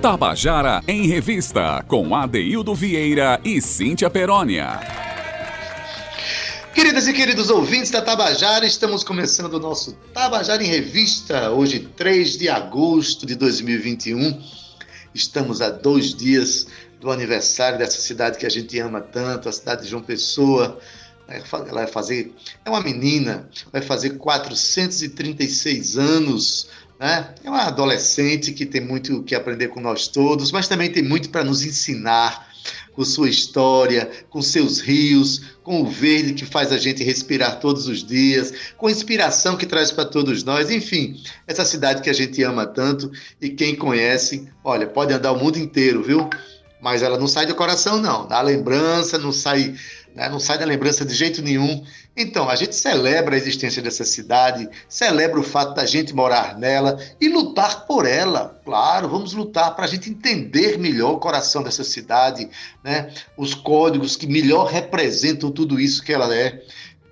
Tabajara em Revista, com Adeildo Vieira e Cíntia Perónia. Queridas e queridos ouvintes da Tabajara, estamos começando o nosso Tabajara em Revista, hoje 3 de agosto de 2021. Estamos a dois dias do aniversário dessa cidade que a gente ama tanto, a cidade de João Pessoa. Ela vai fazer, é uma menina, vai fazer 436 anos né? É uma adolescente que tem muito que aprender com nós todos, mas também tem muito para nos ensinar com sua história, com seus rios, com o verde que faz a gente respirar todos os dias, com a inspiração que traz para todos nós, enfim, essa cidade que a gente ama tanto e quem conhece, olha, pode andar o mundo inteiro, viu? Mas ela não sai do coração, não. Da lembrança, não sai né? não sai da lembrança de jeito nenhum. Então, a gente celebra a existência dessa cidade, celebra o fato da gente morar nela e lutar por ela. Claro, vamos lutar para a gente entender melhor o coração dessa cidade, né? os códigos que melhor representam tudo isso que ela é.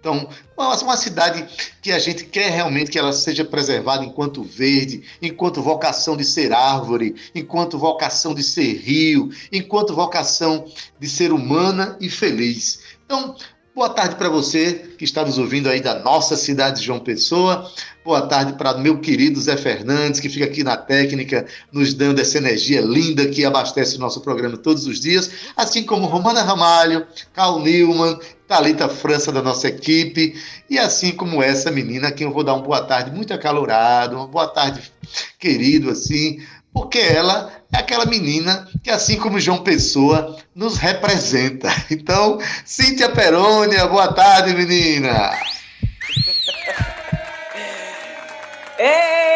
Então, uma cidade que a gente quer realmente que ela seja preservada enquanto verde, enquanto vocação de ser árvore, enquanto vocação de ser rio, enquanto vocação de ser humana e feliz. Então, boa tarde para você que está nos ouvindo aí da nossa cidade de João Pessoa. Boa tarde para meu querido Zé Fernandes, que fica aqui na técnica, nos dando essa energia linda que abastece o nosso programa todos os dias, assim como Romana Ramalho, Carl Newman, Talita França da nossa equipe, e assim como essa menina, quem eu vou dar uma boa tarde muito acalorado, uma boa tarde querido, assim, porque ela é aquela menina que, assim como João Pessoa, nos representa. Então, Cíntia Perônia, boa tarde, menina. Ei,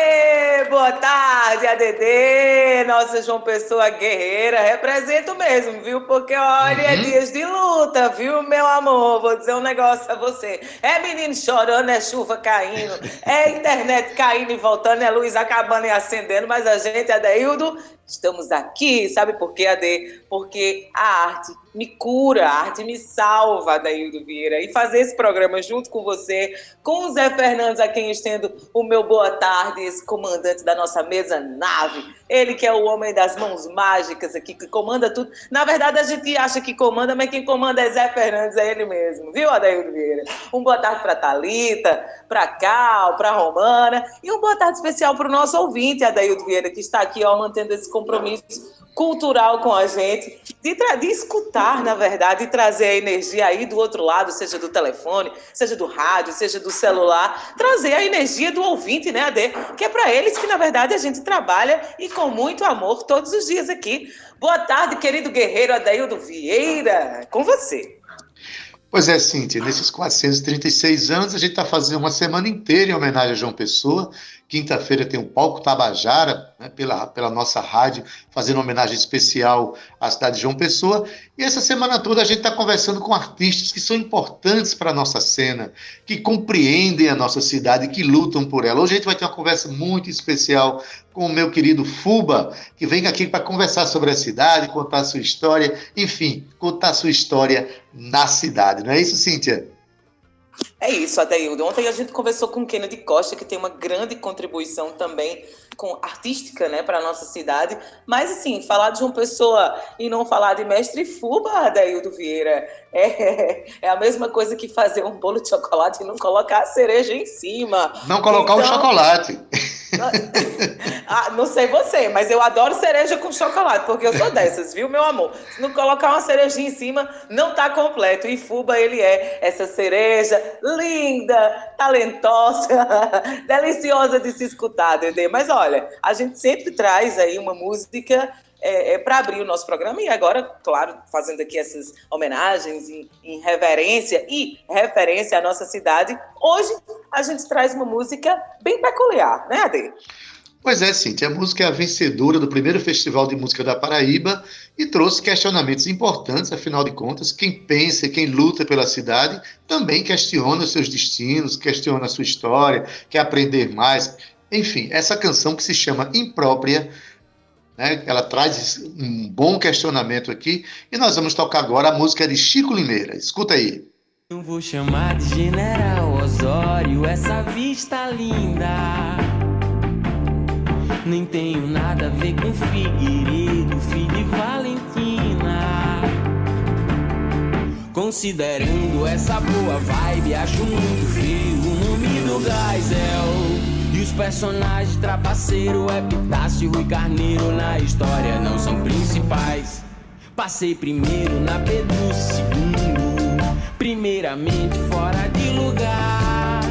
boa tarde, ADD, nossa João Pessoa guerreira, represento mesmo, viu? Porque olha, é uhum. é dias de luta, viu, meu amor? Vou dizer um negócio a você. É menino chorando, é chuva caindo, é internet caindo e voltando, é luz acabando e acendendo, mas a gente, Adeildo, estamos aqui, sabe por quê, Ade? Porque a arte me cura, a arte me salva, Adaildo Vieira. E fazer esse programa junto com você, com o Zé Fernandes, a quem estendo o meu boa tarde, esse comandante da nossa mesa nave. Ele que é o homem das mãos mágicas aqui, que comanda tudo. Na verdade, a gente acha que comanda, mas quem comanda é Zé Fernandes, é ele mesmo. Viu, Adaildo Vieira? Um boa tarde para Talita, para Cal, para Romana. E um boa tarde especial para o nosso ouvinte, Adaildo Vieira, que está aqui ó, mantendo esse compromisso cultural com a gente, de, de escutar, na verdade, e trazer a energia aí do outro lado, seja do telefone, seja do rádio, seja do celular, trazer a energia do ouvinte, né, Ade? Que é para eles que, na verdade, a gente trabalha e com muito amor todos os dias aqui. Boa tarde, querido guerreiro Adaildo Vieira, com você. Pois é, Cíntia, nesses 436 anos a gente está fazendo uma semana inteira em homenagem a João Pessoa. Quinta-feira tem o Palco Tabajara, né, pela, pela nossa rádio, fazendo homenagem especial à cidade de João Pessoa. E essa semana toda a gente está conversando com artistas que são importantes para a nossa cena, que compreendem a nossa cidade, que lutam por ela. Hoje a gente vai ter uma conversa muito especial com o meu querido Fuba, que vem aqui para conversar sobre a cidade, contar a sua história, enfim, contar a sua história na cidade. Não é isso, Cíntia? É isso, Adeildo. Ontem a gente conversou com Kennedy Costa, que tem uma grande contribuição também com artística, né, para nossa cidade. Mas assim, falar de uma pessoa e não falar de mestre Fuba, Adaildo Vieira, é, é a mesma coisa que fazer um bolo de chocolate e não colocar a cereja em cima. Não colocar então, o chocolate. ah, não sei você, mas eu adoro cereja com chocolate, porque eu sou dessas, viu, meu amor? Se não colocar uma cerejinha em cima, não tá completo. E Fuba, ele é essa cereja linda, talentosa, deliciosa de se escutar, Dede. Mas olha, a gente sempre traz aí uma música é, é, para abrir o nosso programa e agora, claro, fazendo aqui essas homenagens em, em, reverência e referência à nossa cidade, hoje a gente traz uma música bem peculiar, né, Ade? Pois é, Cintia, a música é a vencedora do primeiro Festival de Música da Paraíba e trouxe questionamentos importantes, afinal de contas, quem pensa quem luta pela cidade também questiona os seus destinos, questiona a sua história, quer aprender mais. Enfim, essa canção que se chama Imprópria, né, ela traz um bom questionamento aqui, e nós vamos tocar agora a música de Chico Limeira. Escuta aí. Não vou chamar de General Osório essa vista linda Nem tenho nada a ver com Figueiredo, filho de Valentina. Considerando essa boa vibe, acho muito feio o nome do Gaisel. Os personagens trapaceiro, Epitácio e Carneiro na história não são principais. Passei primeiro na Pedro segundo, primeiramente fora de lugar,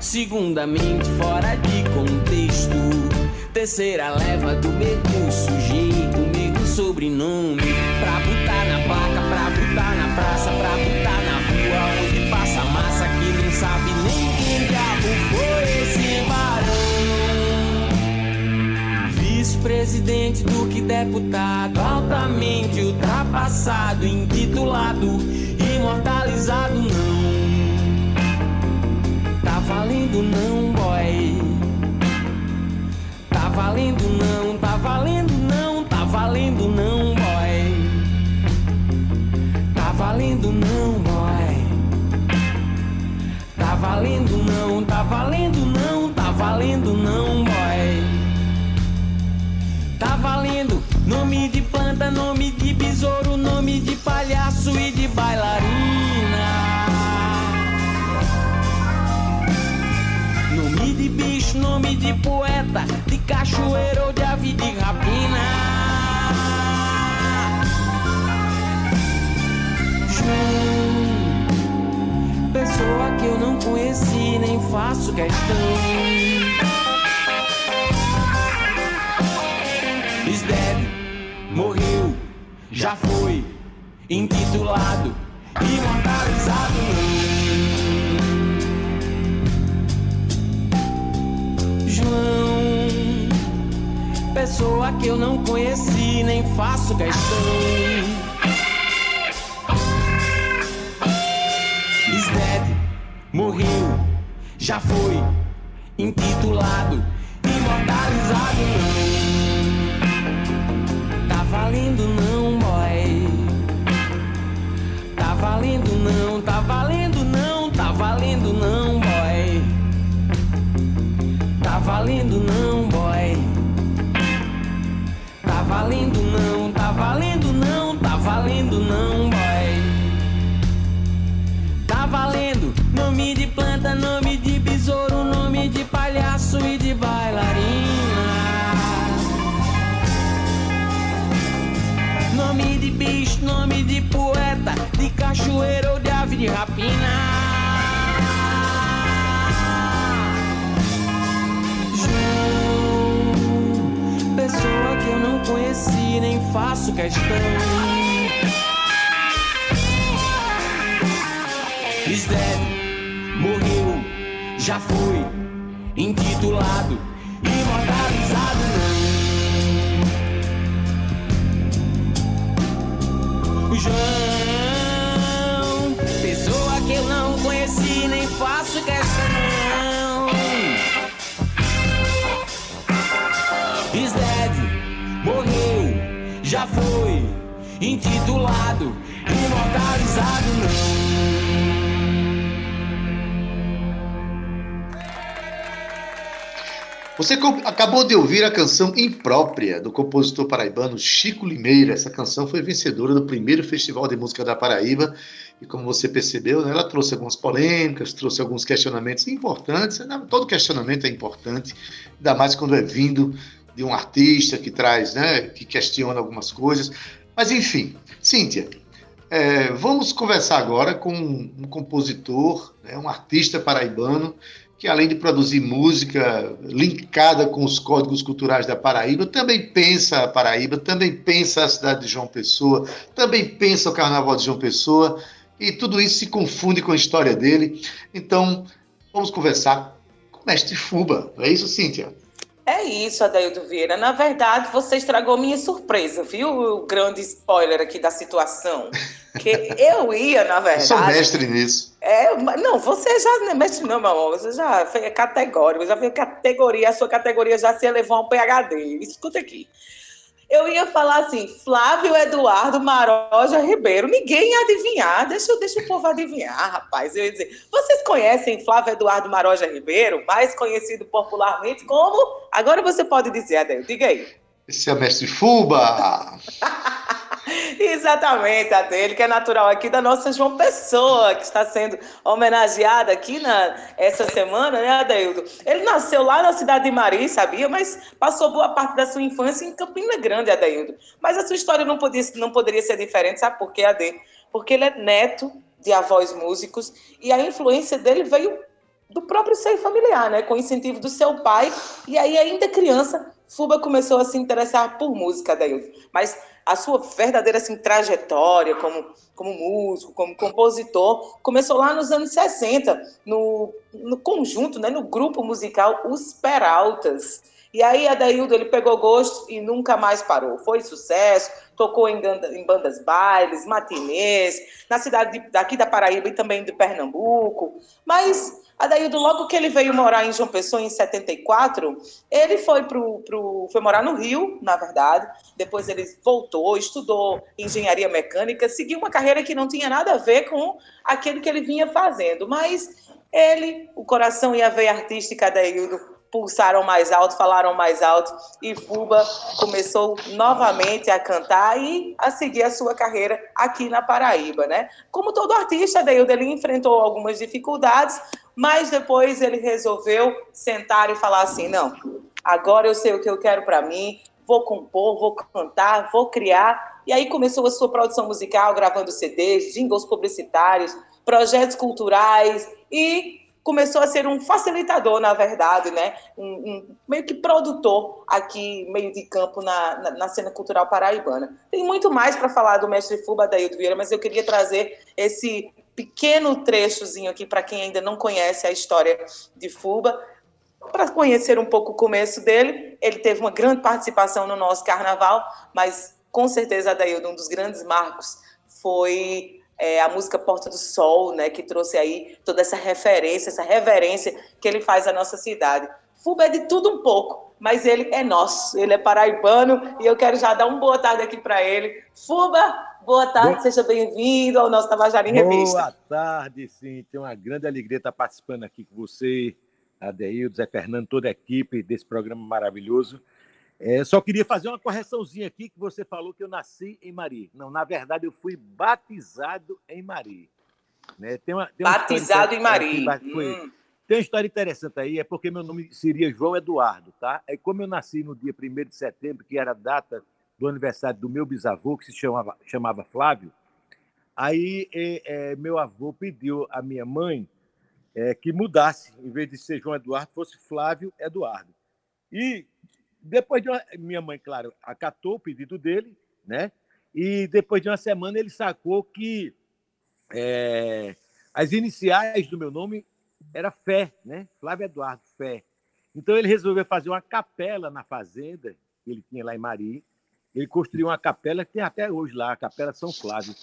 segundamente fora de contexto, terceira leva do mesmo sujeito, mesmo sobrenome, pra botar na placa, pra botar na praça, pra botar na rua onde passa massa que nem sabe Vice-presidente do que deputado, altamente ultrapassado, intitulado, imortalizado não. Tá valendo não, boy. Tá valendo não, tá valendo não, tá valendo não, boy. Tá valendo não, boy. Tá valendo não, tá valendo não, tá valendo não, boy. Nome de planta, nome de besouro, nome de palhaço e de bailarina. Nome de bicho, nome de poeta, de cachoeiro ou de ave de rapina. João, pessoa que eu não conheci, nem faço questão. Já foi, intitulado, imortalizado. João, pessoa que eu não conheci, nem faço questão. Is morreu, já foi, intitulado, imortalizado. Não. Não, tá valendo não, tá valendo não, boy. Tá valendo não, boy. Tá valendo não, tá valendo não, tá valendo não, boy. Tá valendo nome de planta, nome de besouro, nome de palhaço e de bailarina. Nome de bicho, nome de ou de ave de rapina. João, pessoa que eu não conheci, nem faço questão. Is morreu, já foi, intitulado, intitulado, imortalizado. Você acabou de ouvir a canção Imprópria, do compositor paraibano Chico Limeira. Essa canção foi vencedora do primeiro Festival de Música da Paraíba. E como você percebeu, né, ela trouxe algumas polêmicas, trouxe alguns questionamentos importantes. né? Todo questionamento é importante, ainda mais quando é vindo de um artista que traz, né, que questiona algumas coisas. Mas enfim, Cíntia, é, vamos conversar agora com um compositor, né, um artista paraibano que além de produzir música linkada com os códigos culturais da Paraíba, também pensa a Paraíba, também pensa a cidade de João Pessoa, também pensa o Carnaval de João Pessoa, e tudo isso se confunde com a história dele. Então, vamos conversar com o mestre Fuba. Não é isso, Cíntia? É isso, Adaildo Vieira. Na verdade, você estragou minha surpresa, viu? O grande spoiler aqui da situação. Que eu ia, na Eu verdade. sou mestre nisso. É, não, você já não é mestre, não, meu amor. Você já fez categórico, já fez categoria, a sua categoria já se elevou a um PHD. Escuta aqui. Eu ia falar assim, Flávio Eduardo Maroja Ribeiro. Ninguém ia adivinhar. Deixa, deixa o povo adivinhar, rapaz. Eu ia dizer, vocês conhecem Flávio Eduardo Maroja Ribeiro, mais conhecido popularmente como... Agora você pode dizer, Adel, diga aí. Esse é o mestre Fuba! Exatamente, a dele, que é natural aqui da nossa João Pessoa, que está sendo homenageada aqui na, essa semana, né, Adeildo? Ele nasceu lá na cidade de Mari, sabia? Mas passou boa parte da sua infância em Campina Grande, Adeildo. Mas a sua história não, podia, não poderia ser diferente, sabe por quê, Ade? Porque ele é neto de avós músicos e a influência dele veio do próprio seio familiar, né? Com o incentivo do seu pai. E aí, ainda criança, Fuba começou a se interessar por música, Adeildo. Mas a sua verdadeira assim, trajetória como, como músico, como compositor, começou lá nos anos 60, no, no conjunto, né, no grupo musical Os Peraltas. E aí, Adaildo, ele pegou gosto e nunca mais parou. Foi sucesso, tocou em, em bandas bailes, matinês, na cidade de, daqui da Paraíba e também de Pernambuco. Mas Adaildo, logo que ele veio morar em João Pessoa em 74, ele foi, pro, pro, foi morar no Rio, na verdade. Depois ele voltou, estudou engenharia mecânica, seguiu uma carreira que não tinha nada a ver com aquele que ele vinha fazendo. Mas ele, o coração e a veia artística Adaildo pulsaram mais alto, falaram mais alto e Fuba começou novamente a cantar e a seguir a sua carreira aqui na Paraíba, né? Como todo artista, Deildo, ele enfrentou algumas dificuldades, mas depois ele resolveu sentar e falar assim: não, agora eu sei o que eu quero para mim, vou compor, vou cantar, vou criar. E aí começou a sua produção musical, gravando CDs, jingles publicitários, projetos culturais e começou a ser um facilitador, na verdade, né? Um, um meio que produtor aqui, meio de campo na, na, na cena cultural paraibana. Tem muito mais para falar do mestre Fuba Daildo Vieira, mas eu queria trazer esse pequeno trechozinho aqui para quem ainda não conhece a história de Fuba, para conhecer um pouco o começo dele. Ele teve uma grande participação no nosso carnaval, mas com certeza, Adaildo, um dos grandes marcos foi é, a música Porta do Sol, né, que trouxe aí toda essa referência, essa reverência que ele faz à nossa cidade. Fuba é de tudo um pouco, mas ele é nosso, ele é paraibano e eu quero já dar uma boa tarde aqui para ele. Fuba, Boa tarde, Boa... seja bem-vindo ao nosso Tabajara em Revista. Boa tarde, sim. Tem uma grande alegria estar participando aqui com você, Adeildo, Zé Fernando, toda a equipe desse programa maravilhoso. É, só queria fazer uma correçãozinha aqui, que você falou que eu nasci em Mari. Não, na verdade, eu fui batizado em Mari. Né? Tem uma, tem uma batizado em Mari. Foi, hum. Tem uma história interessante aí, é porque meu nome seria João Eduardo, tá? É como eu nasci no dia 1 de setembro, que era a data do aniversário do meu bisavô, que se chamava, chamava Flávio. Aí é, é, meu avô pediu à minha mãe é, que mudasse, em vez de ser João Eduardo, fosse Flávio Eduardo. E depois de uma, minha mãe, claro, acatou o pedido dele, né? E depois de uma semana ele sacou que é, as iniciais do meu nome era Fé, né? Flávio Eduardo Fé. Então ele resolveu fazer uma capela na fazenda que ele tinha lá em Mari, ele construiu uma capela que tem até hoje lá, a Capela São Flávio.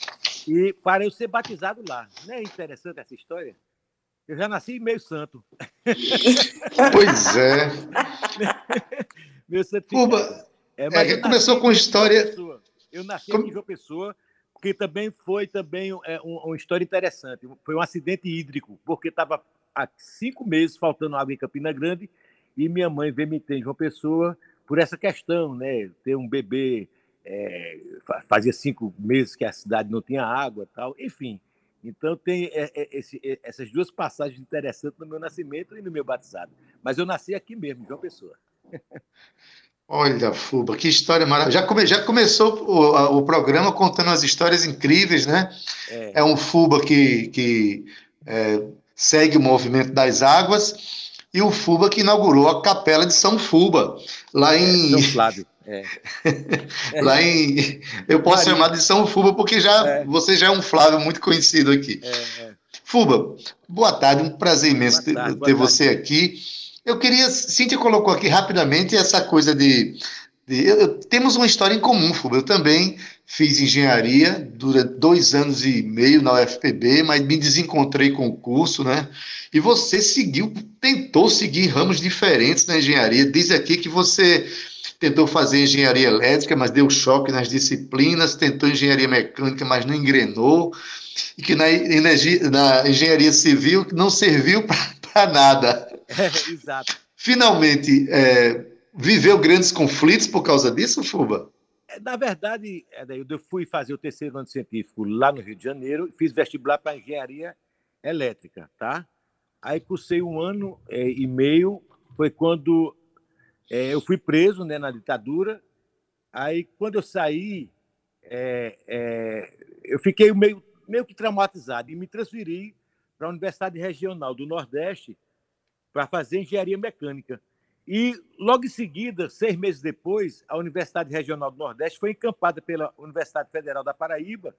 E para eu ser batizado lá. Não é interessante essa história? Eu já nasci meio santo. Pois é. Meu. Cuba, é, é, começou com história. Eu nasci Como... em João Pessoa, porque também foi também é, uma história interessante. Foi um acidente hídrico, porque estava há cinco meses faltando água em Campina Grande e minha mãe veio me ter em João Pessoa por essa questão, né? Ter um bebê é, fazia cinco meses que a cidade não tinha água, tal, enfim. Então tem é, é, esse, é, essas duas passagens interessantes no meu nascimento e no meu batizado. Mas eu nasci aqui mesmo, João Pessoa. Olha, Fuba, que história maravilhosa. Já, come, já começou o, o, programa contando as histórias incríveis, né? É, é um Fuba que, que é, segue o movimento das águas e o Fuba que inaugurou a Capela de São Fuba, lá é, em. São Flávio. É. lá em. Eu posso chamar de São Fuba, porque já é. você já é um Flávio muito conhecido aqui. É. Fuba, boa tarde, um prazer imenso tarde, ter, ter você aqui. Eu queria. Cíntia colocou aqui rapidamente essa coisa de. de eu, temos uma história em comum, Fuba. Eu também fiz engenharia durante dois anos e meio na UFPB, mas me desencontrei com o curso, né? E você seguiu, tentou seguir ramos diferentes na engenharia. Diz aqui que você tentou fazer engenharia elétrica, mas deu choque nas disciplinas, tentou engenharia mecânica, mas não engrenou, e que na, energia, na engenharia civil não serviu para nada. É, exato. Finalmente, é, viveu grandes conflitos por causa disso, Fuba? É, na verdade, eu fui fazer o terceiro ano científico lá no Rio de Janeiro, fiz vestibular para engenharia elétrica, tá? Aí cursei um ano é, e meio, foi quando é, eu fui preso né, na ditadura. Aí, quando eu saí, é, é, eu fiquei meio, meio que traumatizado e me transferi para a Universidade Regional do Nordeste para fazer engenharia mecânica. E, logo em seguida, seis meses depois, a Universidade Regional do Nordeste foi encampada pela Universidade Federal da Paraíba.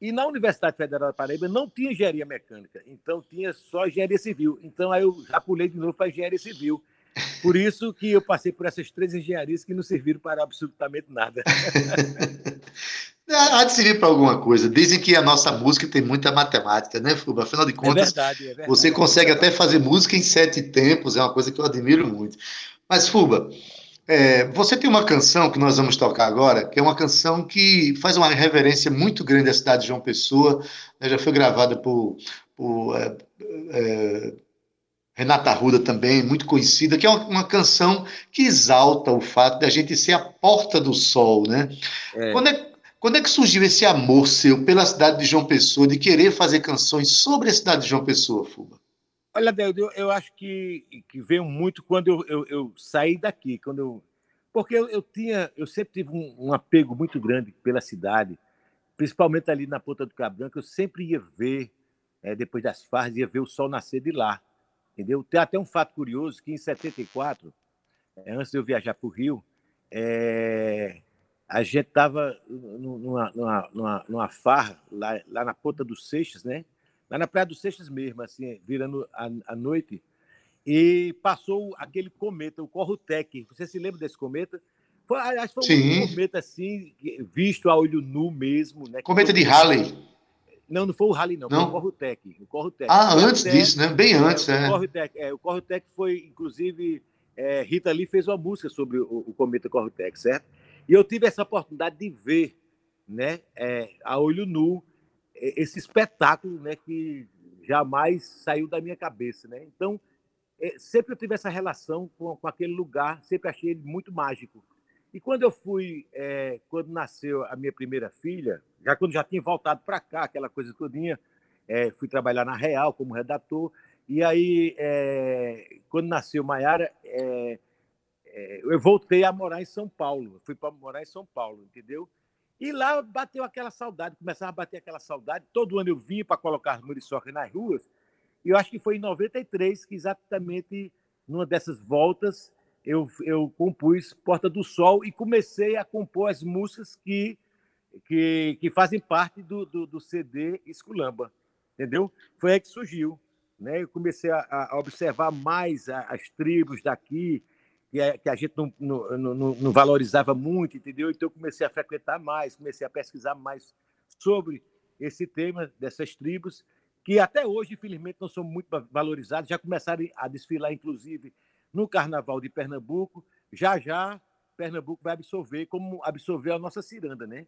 E na Universidade Federal da Paraíba não tinha engenharia mecânica, então tinha só engenharia civil. Então, aí eu já pulei de novo para engenharia civil. Por isso que eu passei por essas três engenharias que não serviram para absolutamente nada. Há de servir para alguma coisa. Dizem que a nossa música tem muita matemática, né, Fuba? Afinal de é contas, é verdade, é verdade. você consegue até fazer música em sete tempos, é uma coisa que eu admiro muito. Mas, Fuba, é, você tem uma canção que nós vamos tocar agora, que é uma canção que faz uma reverência muito grande à cidade de João Pessoa, né, já foi gravada por, por é, é, Renata Arruda também, muito conhecida, que é uma, uma, canção que exalta o fato de a gente ser a porta do sol, né? É. Quando, é, quando é que surgiu esse amor seu pela cidade de João Pessoa, de querer fazer canções sobre a cidade de João Pessoa, Fuba? Olha, Deus, eu, acho que, que veio muito quando eu, eu, eu saí daqui, quando eu, porque eu, eu, tinha, eu sempre tive um, um, apego muito grande pela cidade, principalmente ali na Ponta do Cabranco, eu sempre ia ver, é, depois das farras, ia ver o sol nascer de lá. Entendeu? Tem até um fato curioso que em 74, eh, antes de eu viajar para o Rio, é, a gente estava numa, numa, numa, numa, farra lá, lá na Ponta dos Seixas, né? Lá na Praia dos Seixas mesmo, assim, virando a, a noite, e passou aquele cometa, o Corrutec. Você se lembra desse cometa? Foi, acho que foi Sim. um cometa assim, visto a olho nu mesmo. Né? Cometa de Halley. Não, não foi o Rally, não, não. foi o Corrutec. O Corrutec. Ah, antes disso, né? Bem antes, é. O Corrutec, é, o Corrutec foi, inclusive, é, Rita Lee fez uma música sobre o, o cometa Corrutec, certo? E eu tive essa oportunidade de ver, né, é, a olho nu, esse espetáculo, né, que jamais saiu da minha cabeça, né? Então, é, sempre eu tive essa relação com, com aquele lugar, sempre achei ele muito mágico. E quando eu fui, é, quando nasceu a minha primeira filha, já quando já tinha voltado para cá, aquela coisa todinha, é, fui trabalhar na Real como redator, e aí, é, quando nasceu Maiara, é, eu voltei a morar em São Paulo, fui para morar em São Paulo, entendeu? E lá bateu aquela saudade, começava a bater aquela saudade, todo ano eu vinha para colocar as muriçocas nas ruas, e eu acho que foi em 93 que exatamente numa dessas voltas eu, eu compus Porta do Sol e comecei a compor as músicas que, que, que fazem parte do, do, do CD Esculamba, entendeu? Foi aí que surgiu. Né? Eu comecei a, a observar mais as tribos daqui, que a, que a gente não, não, não, não, valorizava muito, entendeu? Então eu comecei a frequentar mais, comecei a pesquisar mais sobre esse tema dessas tribos, que até hoje, infelizmente, não são muito valorizadas, já começaram a desfilar, inclusive, no Carnaval de Pernambuco, já já Pernambuco vai absorver como absorveu a nossa ciranda, né?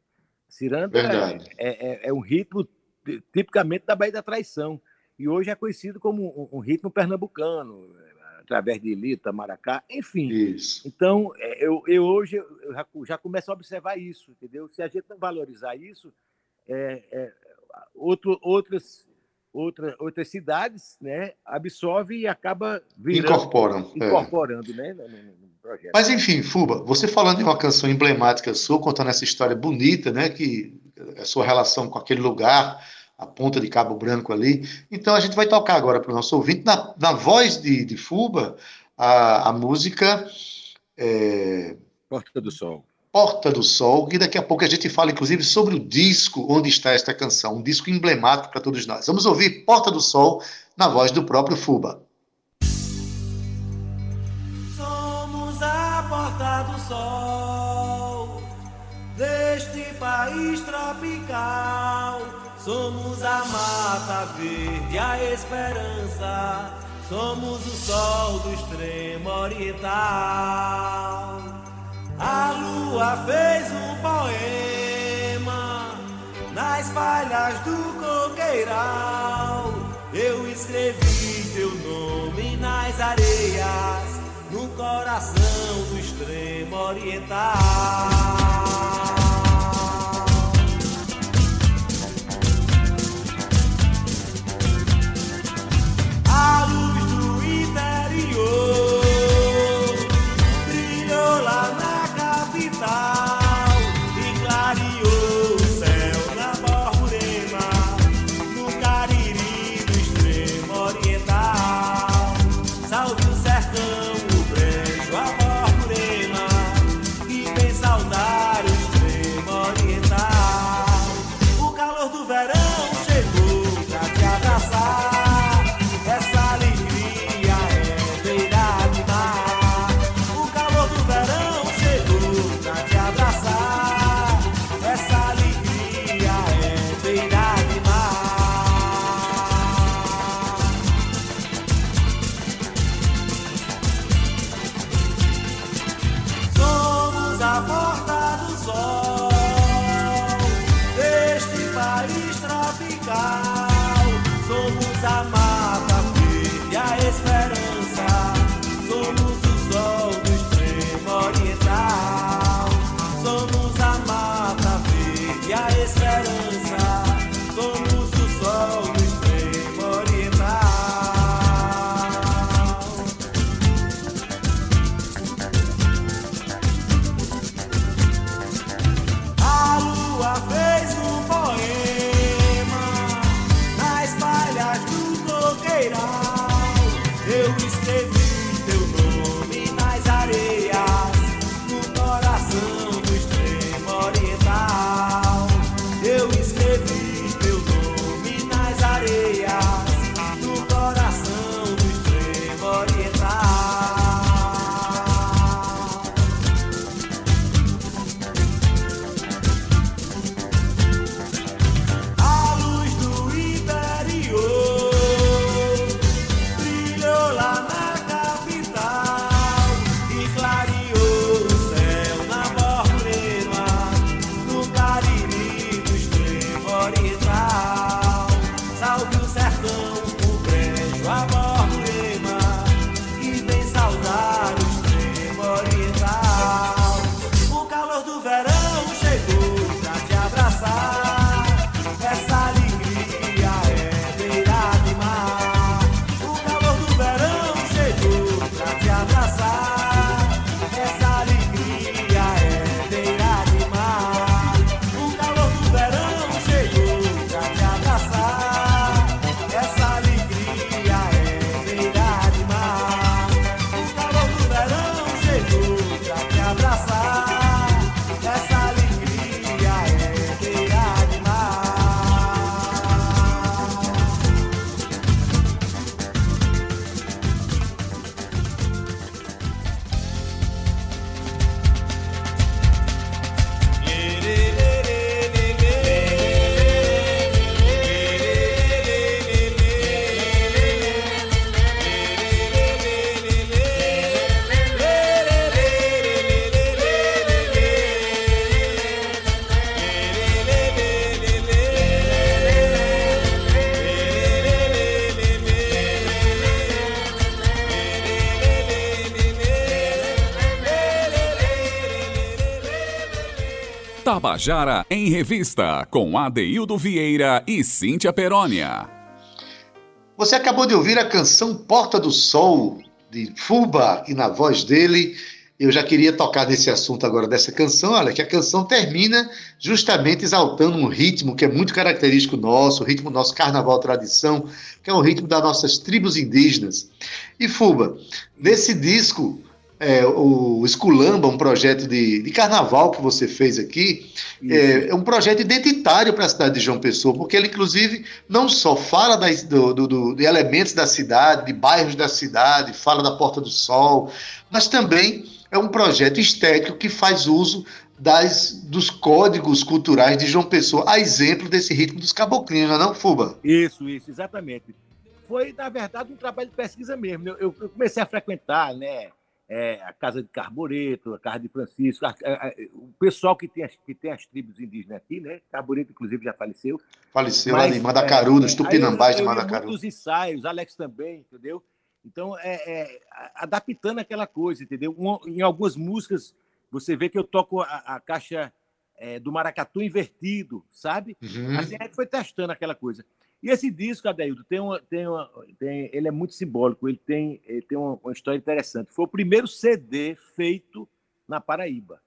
Ciranda é, é, é, é, um ritmo tipicamente da Baía da Traição e hoje é conhecido como um ritmo pernambucano, através de Lita, Maracá, enfim. Isso. Então, é, eu, eu hoje eu já, já, começo a observar isso, entendeu? Se a gente não valorizar isso, é, é, outro, outras outra, outras cidades, né, absorve e acaba virando, incorporam, é. incorporando, é. né, no, no, projeto. Mas enfim, Fuba, você falando de uma canção emblemática sua, contando essa história bonita, né, que a sua relação com aquele lugar, a ponta de Cabo Branco ali. Então a gente vai tocar agora para o nosso ouvinte na, na voz de, de Fuba a, a música é... Porta do Sol. Porta do Sol, e daqui a pouco a gente fala, inclusive, sobre o disco onde está esta canção, um disco emblemático para todos nós. Vamos ouvir Porta do Sol na voz do próprio Fuba. Somos a porta do sol deste país tropical. Somos a mata verde, a esperança. Somos o sol do extremo oriental lua fez um poema nas falhas do coqueiral. Eu escrevi teu nome nas areias, no coração do extremo oriental. Tabajara em Revista, com Adeildo Vieira e Cíntia Perónia. Você acabou de ouvir a canção Porta do Sol, de Fuba, e na voz dele, eu já queria tocar nesse assunto agora dessa canção, olha, que a canção termina justamente exaltando um ritmo que é muito característico nosso, o ritmo do nosso carnaval tradição, que é o ritmo das nossas tribos indígenas. E Fuba, nesse disco é, o Esculamba, um projeto de, de carnaval que você fez aqui, é, é, um projeto identitário para a cidade de João Pessoa, porque ele, inclusive, não só fala das, do, do, do, de elementos da cidade, de bairros da cidade, fala da Porta do Sol, mas também é um projeto estético que faz uso das, dos códigos culturais de João Pessoa, a exemplo desse ritmo dos caboclinhos, não é não, Fuba? Isso, isso, exatamente. Foi, na verdade, um trabalho de pesquisa mesmo. Eu, eu comecei a frequentar, né? É, a Casa de Carboreto, a Casa de Francisco, a, a, a, o pessoal que tem, as, que tem as tribos indígenas aqui, né? Carboreto, inclusive, já faleceu. Faleceu mas, lá em Mandacaru, é, nos Tupinambás de Mandacaru. Muitos ensaios, Alex também, entendeu? Então, é, é, adaptando aquela coisa, entendeu? Um, em algumas músicas, você vê que eu toco a, a caixa é, do maracatu invertido, sabe? Uhum. Assim, a gente foi testando aquela coisa. E esse disco, Adeildo, tem uma, tem uma, tem, ele é muito simbólico, ele tem, ele tem uma, uma história interessante. Foi o primeiro CD feito na Paraíba.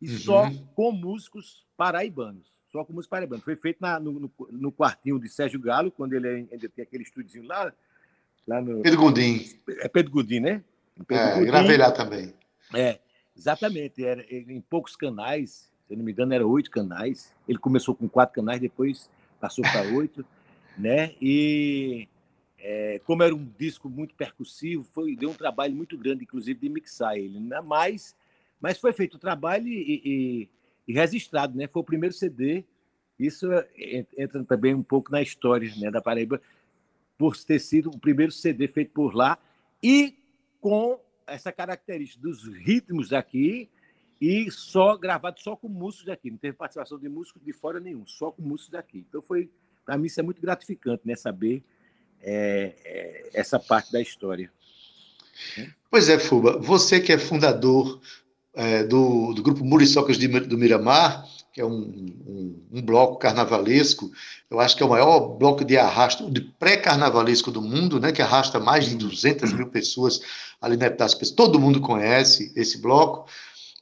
E uhum. só com músicos paraibanos. Só com músicos paraibanos. Foi feito na, no, no, no, quartinho de Sérgio Galo, quando ele ainda tem aquele estúdio lá, lá no. Pedro Gondim. É Pedro Gondim, né? Pedro é, Gondim. gravei lá também. É, exatamente. Era, em poucos canais, se não me engano, eram oito canais. Ele começou com quatro canais, depois passou para oito né? E é, como era um disco muito percussivo, foi deu um trabalho muito grande, inclusive, de mixar ele. Né? Mas, mas foi feito o trabalho e, e, e, registrado, né? Foi o primeiro CD. Isso é, entra também um pouco na história né, da Paraíba, por ter sido o primeiro CD feito por lá e com essa característica dos ritmos aqui e só gravado só com músicos daqui. Não teve participação de músicos de fora nenhum, só com músicos daqui. Então foi para mim isso é muito gratificante, né? Saber é, é, essa parte da história. Pois é, Fuba, você que é fundador é, do, do grupo Muriçocas de, do Miramar, que é um, um, um, bloco carnavalesco, eu acho que é o maior bloco de arrasto, de pré-carnavalesco do mundo, né, que arrasta mais de 200 mil pessoas ali na Epitácio Todo mundo conhece esse bloco.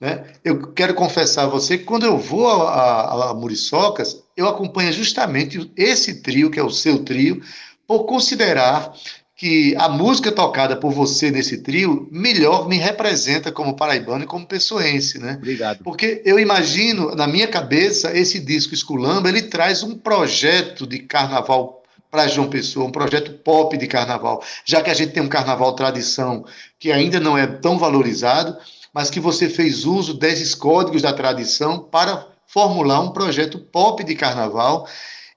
Né? Eu quero confessar a você que quando eu vou a, a, a Muriçocas, eu acompanho justamente esse trio, que é o seu trio, por considerar que a música tocada por você nesse trio melhor me representa como paraibano e como pessoense, né? Obrigado. Porque eu imagino, na minha cabeça, esse disco Esculamba, ele traz um projeto de carnaval para João Pessoa, um projeto pop de carnaval, já que a gente tem um carnaval tradição que ainda não é tão valorizado, mas que você fez uso desses códigos da tradição para formular um projeto pop de carnaval.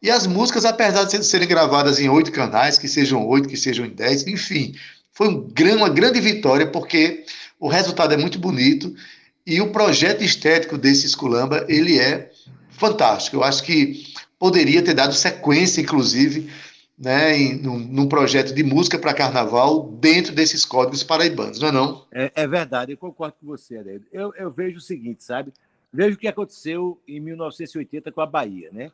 E as músicas, apesar de serem gravadas em oito canais, que sejam oito, que sejam em dez, enfim, foi um, uma grande vitória, porque o resultado é muito bonito e o projeto estético desse Esculamba, ele é fantástico. Eu acho que poderia ter dado sequência, inclusive, né, em, num, num, projeto de música para carnaval dentro desses códigos paraibanos, não é não? É, é verdade, eu concordo com você, Adélio. Eu, eu vejo o seguinte, sabe? Veja o que aconteceu em 1980 com a Bahia, né?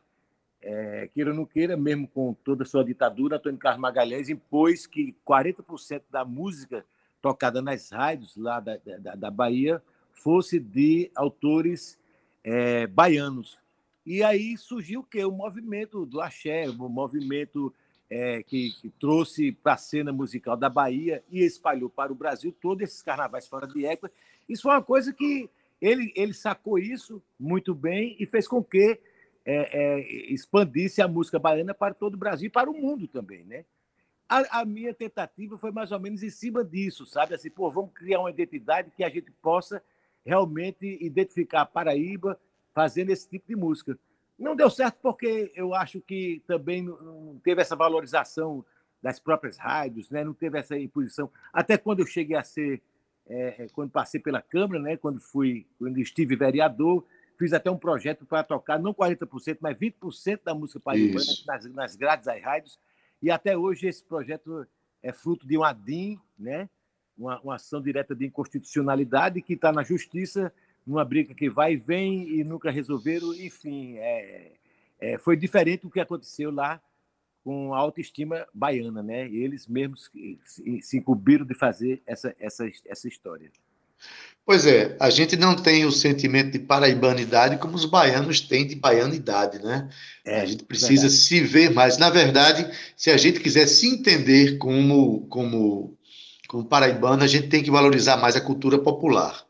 É, queira ou não queira, mesmo com toda a sua ditadura, Antônio Carlos Magalhães impôs que 40% da música tocada nas rádios lá da, da, da Bahia fosse de autores é, baianos. E aí surgiu o quê? O movimento do axé, o movimento é, que, que, trouxe para a cena musical da Bahia e espalhou para o Brasil todos esses carnavais fora de época. Isso foi uma coisa que ele, ele sacou isso muito bem e fez com que é, é, expandisse a música baiana para todo o Brasil e para o mundo também, né? A, a, minha tentativa foi mais ou menos em cima disso, sabe? Assim, pô, vamos criar uma identidade que a gente possa realmente identificar a Paraíba fazendo esse tipo de música. Não deu certo porque eu acho que também não teve essa valorização das próprias rádios, né? não teve essa imposição. Até quando eu cheguei a ser é, quando passei pela Câmara, né, quando fui, quando estive vereador, fiz até um projeto para tocar não 40%, mas 20% da música paraibana nas, nas grades das rádios. E até hoje esse projeto é fruto de um ADIM, né, uma, uma ação direta de inconstitucionalidade que está na justiça, numa briga que vai e vem e nunca resolveram. Enfim, é, é, foi diferente do que aconteceu lá com a autoestima baiana, né? Eles mesmos se incumbiram de fazer essa, essa, essa história. Pois é, a gente não tem o sentimento de paraibanidade como os baianos têm de baianidade, né? É, a gente precisa verdade. se ver mais. Na verdade, se a gente quiser se entender como, como, como paraibano, a gente tem que valorizar mais a cultura popular.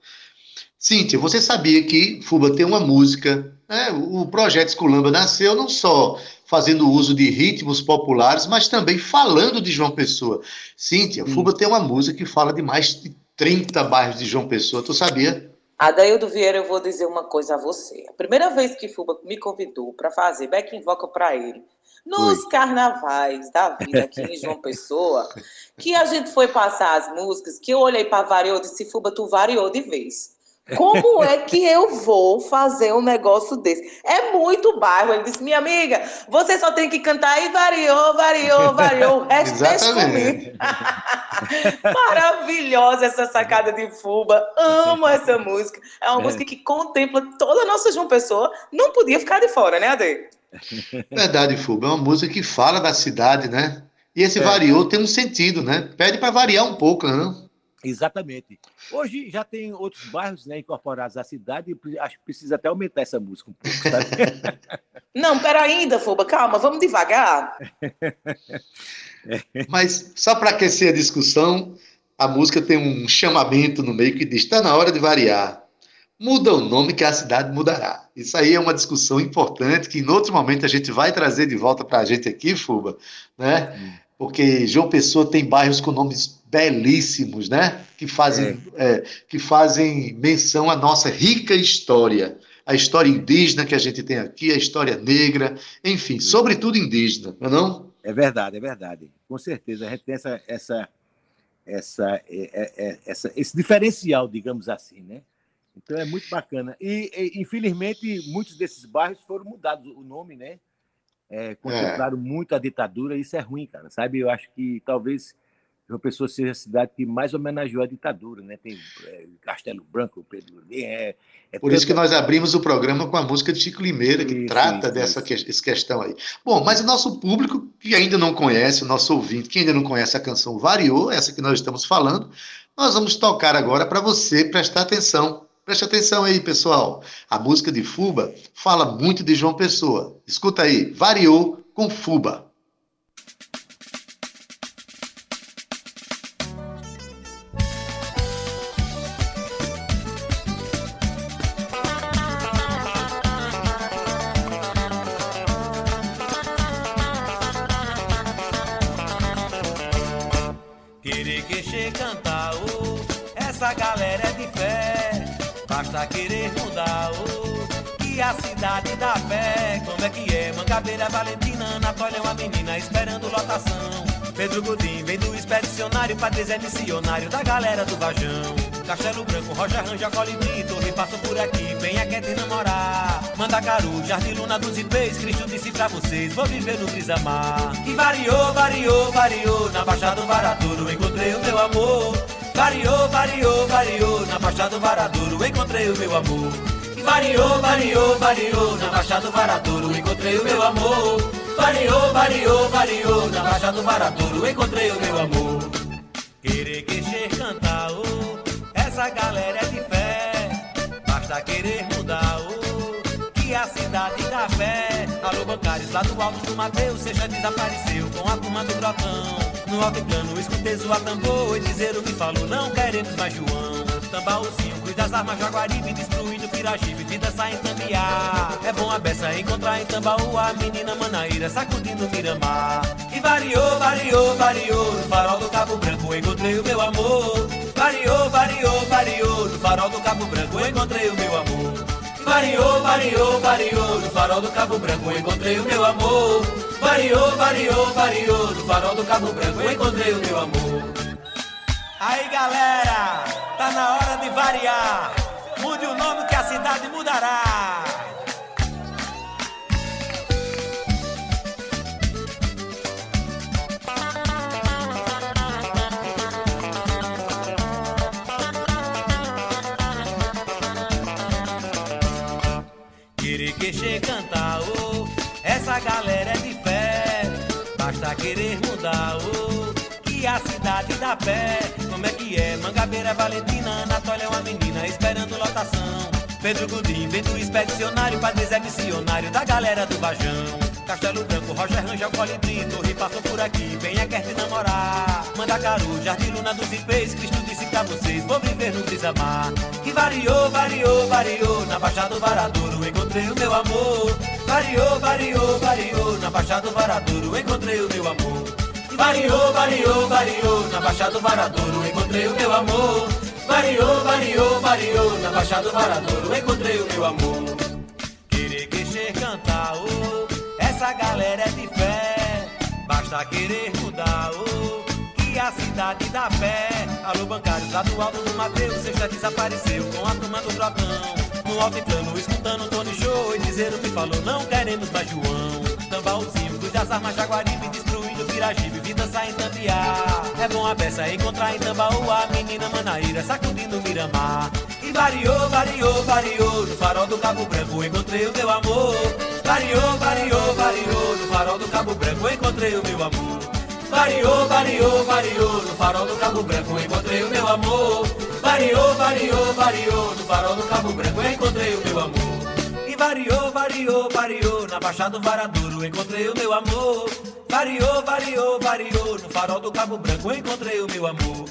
Cíntia, você sabia que Fuba tem uma música, né? o projeto Esculamba nasceu não só fazendo uso de ritmos populares, mas também falando de João Pessoa. Cíntia, Fuba tem uma música que fala de mais de 30 bairros de João Pessoa, tu sabia? Adaildo Vieira, eu vou dizer uma coisa a você. A primeira vez que Fuba me convidou para fazer backing vocal para ele nos Oi. carnavais da vida aqui em João Pessoa, que a gente foi passar as músicas, que eu olhei para variou, disse, Fuba, tu variou de vez. Como é que eu vou fazer um negócio desse? É muito bairro. Ele disse, minha amiga, você só tem que cantar e variou, variou, variou. O resto deixa comigo. Maravilhosa essa sacada de Fuba. Amo essa música. É uma é. música que contempla toda a nossa João Pessoa. Não podia ficar de fora, né, Ade? Verdade, Fuba. É uma música que fala da cidade, né? E esse é. variou tem um sentido, né? Pede para variar um pouco, né? Exatamente. Hoje já tem outros bairros né, incorporados à cidade e acho que precisa até aumentar essa música um pouco, sabe? Não, pera ainda, Fuba, calma, vamos devagar. Mas só para aquecer a discussão, a música tem um chamamento no meio que diz: está na hora de variar. Muda o nome que a cidade mudará. Isso aí é uma discussão importante que em outro momento a gente vai trazer de volta para a gente aqui, Fuba, né? Hum. Porque João Pessoa tem bairros com nomes belíssimos, né? Que fazem, é. É, que fazem menção à nossa rica história. A história indígena que a gente tem aqui, a história negra, enfim, sobretudo indígena, não é não? É verdade, é verdade. Com certeza. A gente tem essa, essa, essa, é, é, é, essa, esse diferencial, digamos assim, né? Então é muito bacana. E, e, infelizmente, muitos desses bairros foram mudados o nome, né? É, contemplaram é. muito a ditadura, isso é ruim, cara, sabe? Eu acho que talvez João Pessoa seja a cidade que mais homenageou a ditadura, né? Tem é, Castelo Branco, Pedro é, é Por isso que nós abrimos o programa com a música de Chico Limeira, que isso, trata isso, dessa isso. questão aí. Bom, mas o nosso público que ainda não conhece, o nosso ouvinte que ainda não conhece a canção Variou, essa que nós estamos falando, nós vamos tocar agora para você prestar atenção. Preste atenção aí, pessoal. A música de Fuba fala muito de João Pessoa. Escuta aí, Variou com Fuba. É? Mangabeira, Valentina, Anatólia é uma menina esperando lotação. Pedro Godin vem do expedicionário, Padre Zé missionário da galera do Vajão. Castelo Branco, Rocha Ranja, Colibri, Torre passam por aqui, venha quer te namorar. Mandacaru, Jardim Luna dos Ipês, Cristo disse pra vocês, vou viver no Brisamar. E variou, variou, variou, na Baixada do Varadouro encontrei o meu amor. Variou, variou, variou, na Baixada do Varadouro encontrei o meu amor. Variou, variou, variou, na Baixada do Varadouro encontrei o meu amor. Variou, variou, variou, na Baixada do Varadouro encontrei o meu amor. Querer queixer cantar, oh, essa galera é de fé. Basta querer mudar, oh, que a cidade dá fé. Alô, bancários lá do alto do Mateus, seja desapareceu com a turma do grotão no alto plano, escutei zoar tambor e dizer o que falou, não queremos mais João. Tambaúzinho, cuida das armas Jaguaribe, destruindo Pirajibe, de dançar em Tambiá. É bom a beça encontrar em Tambaú a menina Manaíra, sacudindo Miramar. E variou, variou, variou, no farol do Cabo Branco encontrei o meu amor. Variou, variou, variou, no farol do Cabo Branco encontrei o meu amor. Variou, variou, variou, no farol do Cabo Branco encontrei o meu amor. Variou, variou, variou, no farol do Cabo Branco encontrei o meu amor. Aí galera, tá na hora de variar. Mude o nome que a cidade mudará. Essa galera é de fé. Basta querer mudar, oh, que a cidade dá pé. Como é que é? Mangabeira, Valentina, Anatólia é uma menina esperando lotação. Pedro Gudim, vem do expedicionário, Padre Zé missionário da galera do Bajão. Castelo Branco, Roger Rangel, Colibri, Torre passou por aqui, venha quer te namorar. Manda Caru, Jardim Luna dos Ipês, Cristo disse pra vocês, vou viver no Brisamar. Que variou, variou, variou, na Baixada do Varadouro encontrei o meu amor. Variou, variou, variou, na Baixada do Varadouro encontrei o meu amor. Variou, variou, variou, na Baixada do Varadouro encontrei o meu amor. Variou, variou, variou, na Baixada do Varadouro encontrei o meu amor. Querer queixer cantar, oh essa galera é de fé. Basta querer mudar, oh, que a cidade dá pé. Alô, bancário, lá do Mateus, você já desapareceu com a turma do Trotão. No alto plano, escutando Tony Show e dizer o que falou, não queremos mais João. Tambaúzinho, cujas armas Jaguaribe, destruindo Piragibe, vida sai em Tambiá. É bom a peça encontrar em Tambaú a menina Manaíra, sacudindo Miramar. E variou, variou, variou, no farol do Cabo Branco encontrei o meu amor. Variou, variou, variou, no farol do Cabo Branco encontrei o meu amor. Variou, variou, variou, no farol do Cabo Branco encontrei o meu amor. Variou, variou, variou, no farol do Cabo Branco encontrei o meu amor. E variou, variou, variou, na Baixada do Varadouro encontrei o meu amor. Variou, variou, variou, no farol do Cabo Branco encontrei o meu amor.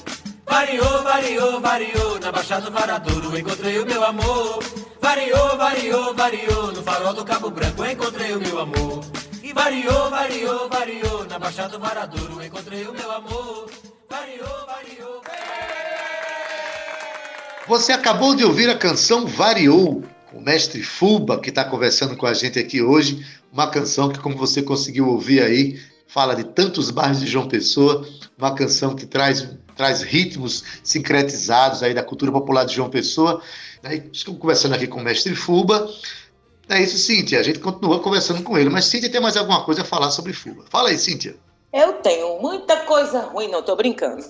Variou, variou, variou, na Baixada do Varadouro encontrei o meu amor. Variou, variou, variou, no farol do Cabo Branco encontrei o meu amor. E variou, variou, variou, na Baixada do Varadouro encontrei o meu amor. Variou, variou, Você acabou de ouvir a canção Variou, o mestre Fuba, que está conversando com a gente aqui hoje. Uma canção que, como você conseguiu ouvir aí, fala de tantos bairros de João Pessoa. Uma canção que traz, traz ritmos sincretizados aí da cultura popular de João Pessoa. Estou conversando aqui com o mestre Fuba. É isso, Cíntia. A gente continua conversando com ele. Mas, Cíntia, tem mais alguma coisa a falar sobre Fuba? Fala aí, Cíntia. Eu tenho muita coisa ruim, não tô brincando.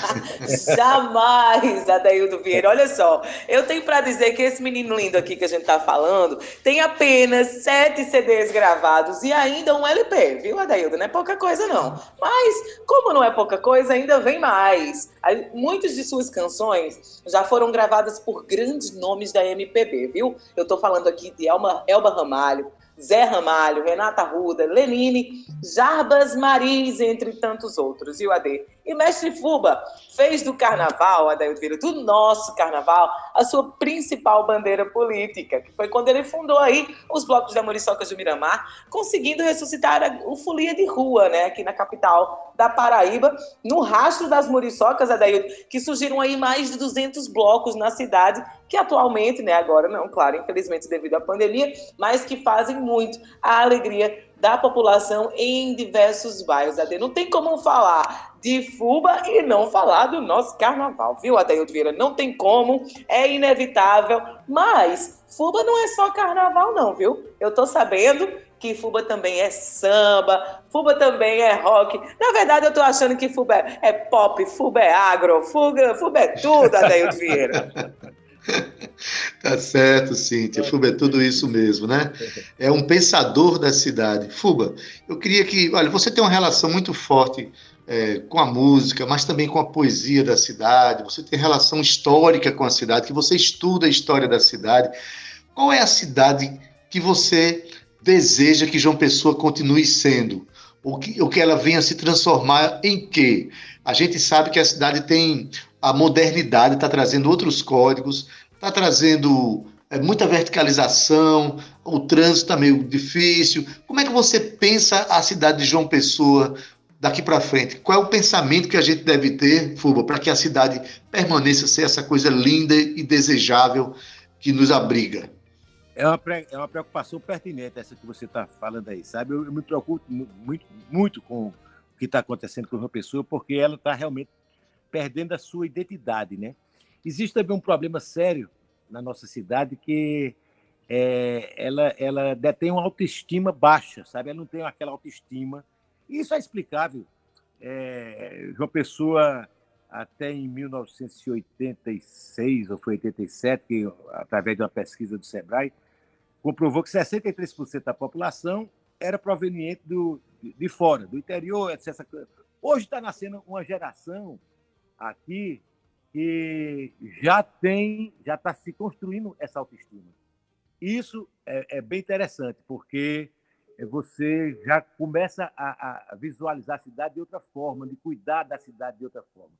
Jamais, Adaildo Vieira. Olha só, eu tenho para dizer que esse menino lindo aqui que a gente tá falando tem apenas sete CDs gravados e ainda um LP, viu, Adaildo? Não é pouca coisa, não. Mas, como não é pouca coisa, ainda vem mais. Muitas de suas canções já foram gravadas por grandes nomes da MPB, viu? Eu tô falando aqui de Elma, Elba Ramalho, Zé Ramalho, Renata Ruda, Lenine, Jarbas Maris, entre tantos outros, e o AD. E Mestre Fuba fez do carnaval, Adaildo Vieira, do nosso carnaval, a sua principal bandeira política, que foi quando ele fundou aí os blocos da Muriçoca do Miramar, conseguindo ressuscitar o folia de rua, né, aqui na capital da Paraíba, no rastro das Muriçocas, Adaildo, que surgiram aí mais de 200 blocos na cidade, que atualmente, né, agora não, claro, infelizmente devido à pandemia, mas que fazem muito a alegria da população em diversos bairros. Não tem como falar de Fuba e não falar do nosso carnaval, viu, Adaildo Vieira? Não tem como, é inevitável, mas Fuba não é só carnaval, não, viu? Eu tô sabendo que Fuba também é samba, Fuba também é rock. Na verdade, eu tô achando que Fuba é, pop, Fuba é agro, Fuba, Fuba é tudo, Adaildo Vieira. tá certo, Cíntia. Fuba é tudo isso mesmo, né? É um pensador da cidade. Fuba, eu queria que. Olha, você tem uma relação muito forte é, com a música, mas também com a poesia da cidade. Você tem relação histórica com a cidade, que você estuda a história da cidade. Qual é a cidade que você deseja que João Pessoa continue sendo? O que, o que ela venha se transformar em quê? A gente sabe que a cidade tem a modernidade está trazendo outros códigos, está trazendo é, muita verticalização, o trânsito está meio difícil. Como é que você pensa a cidade de João Pessoa daqui para frente? Qual é o pensamento que a gente deve ter, Fuba, para que a cidade permaneça ser essa coisa linda e desejável que nos abriga? É uma, é uma preocupação pertinente essa que você está falando aí, sabe? Eu, eu, me preocupo muito, muito com o que está acontecendo com a Pessoa, porque ela está realmente perdendo a sua identidade, né? Existe também um problema sério na nossa cidade que é, ela, ela detém uma autoestima baixa, sabe? Ela não tem aquela autoestima. Isso é explicável. É, João Pessoa, até em 1986 ou foi 87, que, através de uma pesquisa do SEBRAE, comprovou que 63% da população era proveniente do, de fora, do interior, etc. Hoje está nascendo uma geração aqui que já tem, já está se construindo essa autoestima. Isso é, é, bem interessante, porque você já começa a, a, visualizar a cidade de outra forma, de cuidar da cidade de outra forma.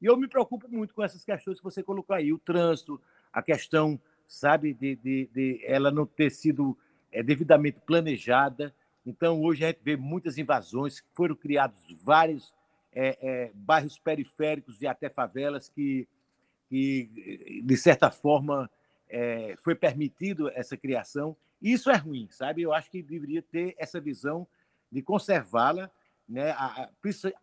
E eu me preocupo muito com essas questões que você colocou aí, o trânsito, a questão, sabe, de, de, de ela não ter sido é, devidamente planejada. Então, hoje a gente vê muitas invasões, foram criados vários é, é, bairros periféricos e até favelas que, que de certa forma, é, foi permitido essa criação. Isso é ruim, sabe? Eu acho que deveria ter essa visão de conservá-la, né? A,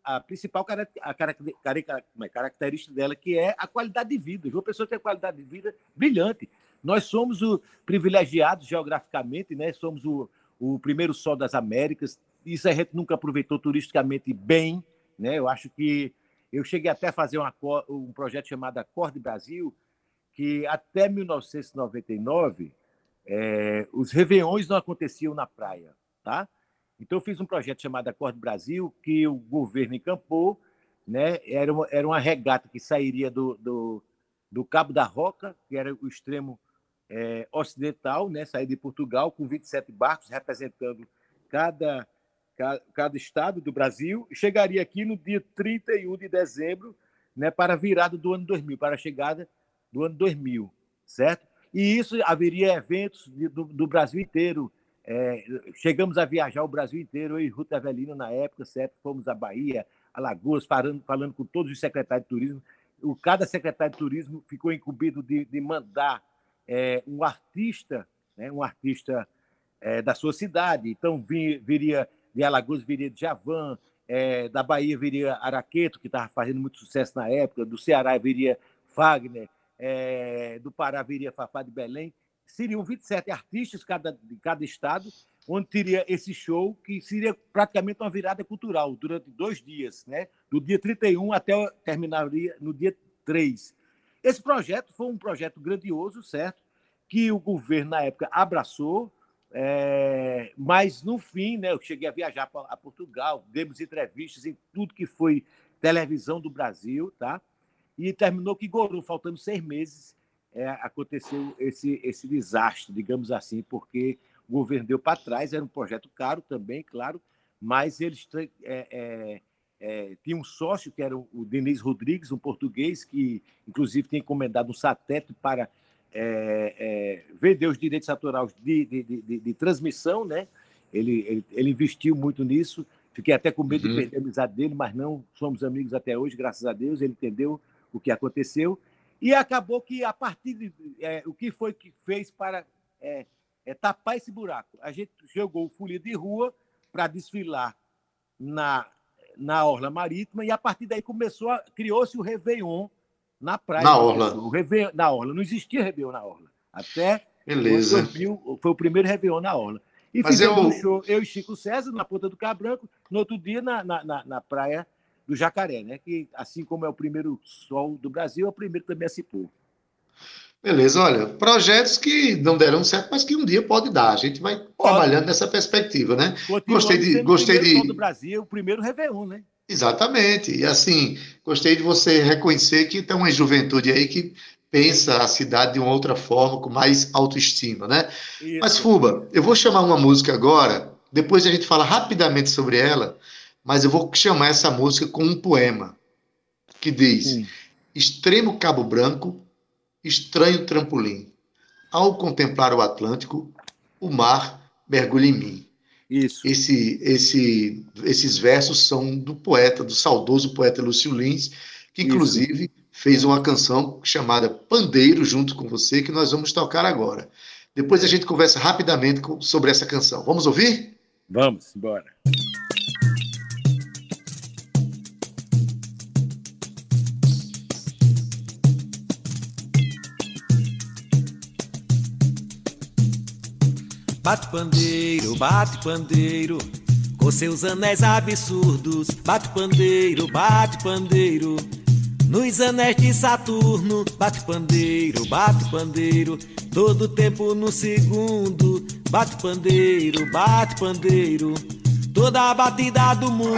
a, a principal a é, característica dela, que é a qualidade de vida. Uma pessoa tem qualidade de vida brilhante. Nós somos o privilegiados geograficamente, né? Somos o, o primeiro sol das Américas. Isso a gente nunca aproveitou turisticamente bem, né? Eu acho que eu cheguei até a fazer uma, um projeto chamado Acorde Brasil, que até 1999 é, os réveillões não aconteciam na praia, tá? Então eu fiz um projeto chamado Acorde Brasil, que o governo encampou, né? Era uma, era uma regata que sairia do, do, do Cabo da Roca, que era o extremo é, ocidental, né? Sair de Portugal com 27 barcos representando cada cada estado do Brasil, chegaria aqui no dia 31 de dezembro, né, para a virada do ano 2000, para a chegada do ano 2000, certo? E isso haveria eventos do, do Brasil inteiro. É, chegamos a viajar o Brasil inteiro, eu e Ruth Avelino na época, certo? Fomos à Bahia, Alagoas, falando, falando com todos os secretários de turismo. O, cada secretário de turismo ficou incumbido de, de mandar é, um artista, né, um artista é, da sua cidade. Então, vir, viria de Alagoas viria de Javan, é, da Bahia viria Araqueto, que estava fazendo muito sucesso na época, do Ceará viria Fagner, é, do Pará viria Fafá de Belém. Seriam 27 artistas cada, de cada estado, onde teria esse show, que seria praticamente uma virada cultural, durante dois dias, né? do dia 31 até terminaria no dia 3. Esse projeto foi um projeto grandioso, certo? Que o governo, na época, abraçou, é, mas, no fim, né, eu cheguei a viajar a Portugal, demos entrevistas em tudo que foi televisão do Brasil, tá? E terminou que Goru, faltando seis meses, é, aconteceu esse, esse desastre, digamos assim, porque o governo deu para trás, era um projeto caro também, claro, mas eles é, é, é, tinham um sócio, que era o Denis Rodrigues, um português, que inclusive tem encomendado um satélite para é, é, vender os direitos autorais de, de, de, de transmissão, né? Ele, ele, ele, investiu muito nisso. Fiquei até com medo uhum. de perder a amizade dele, mas não somos amigos até hoje, graças a Deus. Ele entendeu o que aconteceu. E acabou que, a partir de. É, o que foi que fez para é, é, tapar esse buraco? A gente jogou folia de rua para desfilar na, na Orla Marítima, e a partir daí começou criou-se o Réveillon na praia. Na Orla. O Réveillon, na Orla. Não existia Réveillon na Orla. Até Beleza. 2000, foi o primeiro Réveillon na Orla. E Mas fizemos eu... um show, eu e Chico César, na Ponta do Cabranco, no outro dia na, na, na, na praia do Jacaré, né? que assim como é o primeiro sol do Brasil, é o primeiro também a se pôr. Beleza, olha, projetos que não deram certo, mas que um dia pode dar. A gente vai pode. trabalhando nessa perspectiva, né? gostei de, gostei de. do Brasil, o primeiro Réveillon, né? Exatamente. E assim, gostei de você reconhecer que tem uma juventude aí que pensa a cidade de uma outra forma, com mais autoestima, né? Isso. Mas, Fuba, eu vou chamar uma música agora, depois a gente fala rapidamente sobre ela, mas eu vou chamar essa música com um poema que diz: Sim. Extremo Cabo Branco, estranho trampolim. Ao contemplar o Atlântico, o mar mergulha em mim. Isso. Esse, esse, esses versos são do poeta, do saudoso poeta Lúcio Lins, que inclusive Isso. fez uma canção chamada Pandeiro junto com você, que nós vamos tocar agora. Depois a gente conversa rapidamente sobre essa canção. Vamos ouvir? Vamos, embora. Bate pandeiro, bate pandeiro, com seus anéis absurdos. Bate pandeiro, bate pandeiro, nos anéis de Saturno. Bate pandeiro, bate pandeiro, todo tempo no segundo. Bate pandeiro, bate pandeiro, toda a batida do mundo.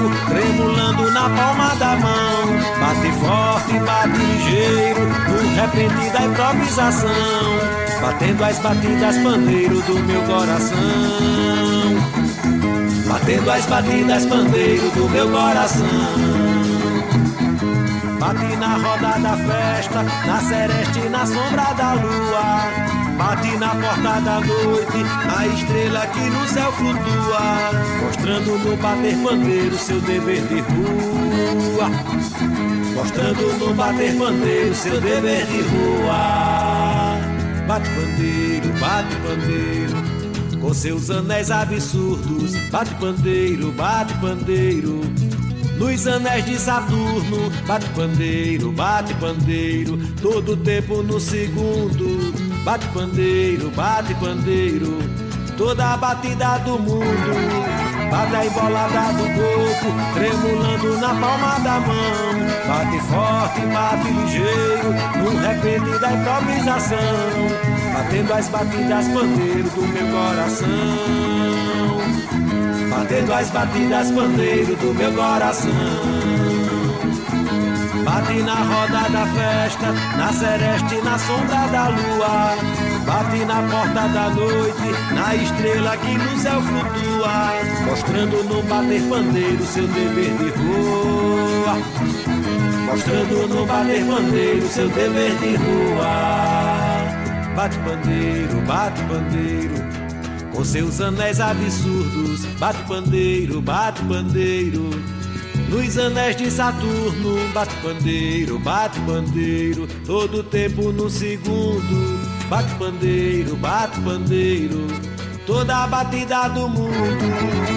Coco, tremulando na palma da mão. Bate forte, bate ligeiro, no repente da improvisação. Batendo as batidas pandeiro do meu coração. Batendo as batidas pandeiro do meu coração. Bate na roda da festa, na sereste, na sombra da lua. Bate na porta da noite, a estrela que no céu flutua, mostrando no bater pandeiro seu dever de rua. Mostrando no bater pandeiro seu dever de rua. Bate pandeiro, bate pandeiro, com seus anéis absurdos. Bate pandeiro, bate pandeiro nos anéis de Saturno, bate pandeiro, bate pandeiro, todo tempo no segundo. Bate pandeiro, bate pandeiro, toda a batida do mundo. Bate a embolada do corpo, tremulando na palma da mão. Bate forte, bate ligeiro, no repente da improvisação. Batendo as batidas pandeiro do meu coração. Batendo as batidas pandeiro do meu coração. Bate na roda da festa, na sereste, na sombra da lua. Bate na porta da noite, na estrela que no céu flutua. Mostrando no bater pandeiro seu dever de rua. Mostrando no bater pandeiro seu dever de rua. Bate pandeiro, bate pandeiro com seus anéis absurdos. Bate pandeiro, bate pandeiro. Nos anéis de Saturno, bate pandeiro, bate pandeiro. Todo tempo no segundo. Bate pandeiro, bate pandeiro. Toda a batida do mundo.